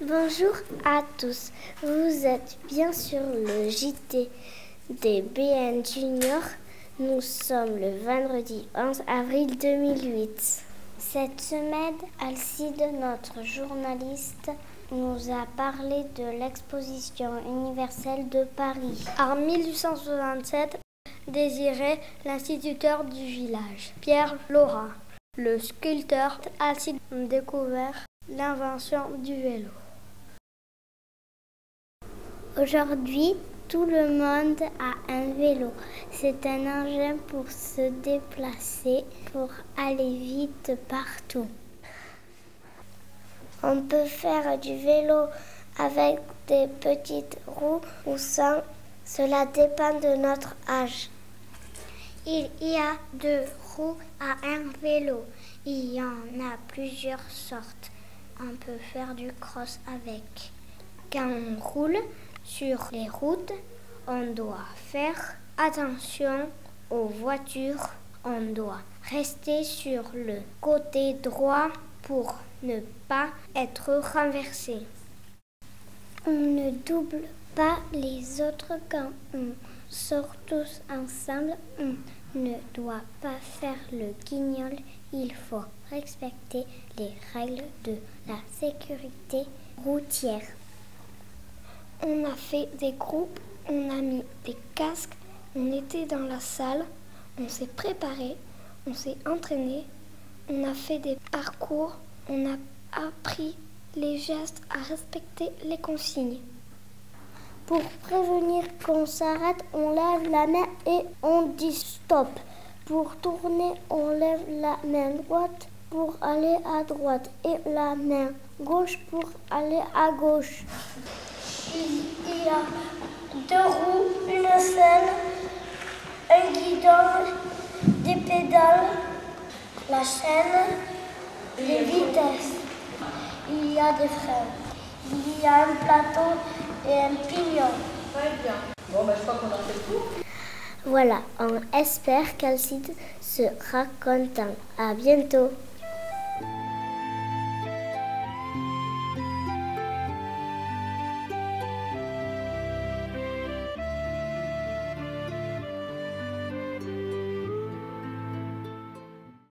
Bonjour à tous. Vous êtes bien sur le JT des BN Junior. Nous sommes le vendredi 11 avril 2008. Cette semaine, Alcide, notre journaliste, nous a parlé de l'exposition universelle de Paris. En 1867, désirait l'instituteur du village, Pierre Laurent. Le sculpteur a découvert l'invention du vélo. Aujourd'hui, tout le monde a un vélo. C'est un engin pour se déplacer, pour aller vite partout. On peut faire du vélo avec des petites roues ou sans. Cela dépend de notre âge. Il y a deux roues à un vélo. Il y en a plusieurs sortes. On peut faire du cross avec. Quand on roule, sur les routes, on doit faire attention aux voitures. On doit rester sur le côté droit pour ne pas être renversé. On ne double pas les autres quand on sort tous ensemble. On ne doit pas faire le guignol. Il faut respecter les règles de la sécurité routière. On a fait des groupes, on a mis des casques, on était dans la salle, on s'est préparé, on s'est entraîné, on a fait des parcours, on a appris les gestes à respecter les consignes. Pour prévenir qu'on s'arrête, on lève la main et on dit stop. Pour tourner, on lève la main droite pour aller à droite et la main gauche pour aller à gauche. Il y a deux roues, une selle, un guidon, des pédales, la chaîne, les vitesses. Il y a des freins. Il y a un plateau et un pignon. Très bien. Bon, ben, je crois qu'on a fait le tour. Voilà, on espère qu'Alcide sera content. À bientôt.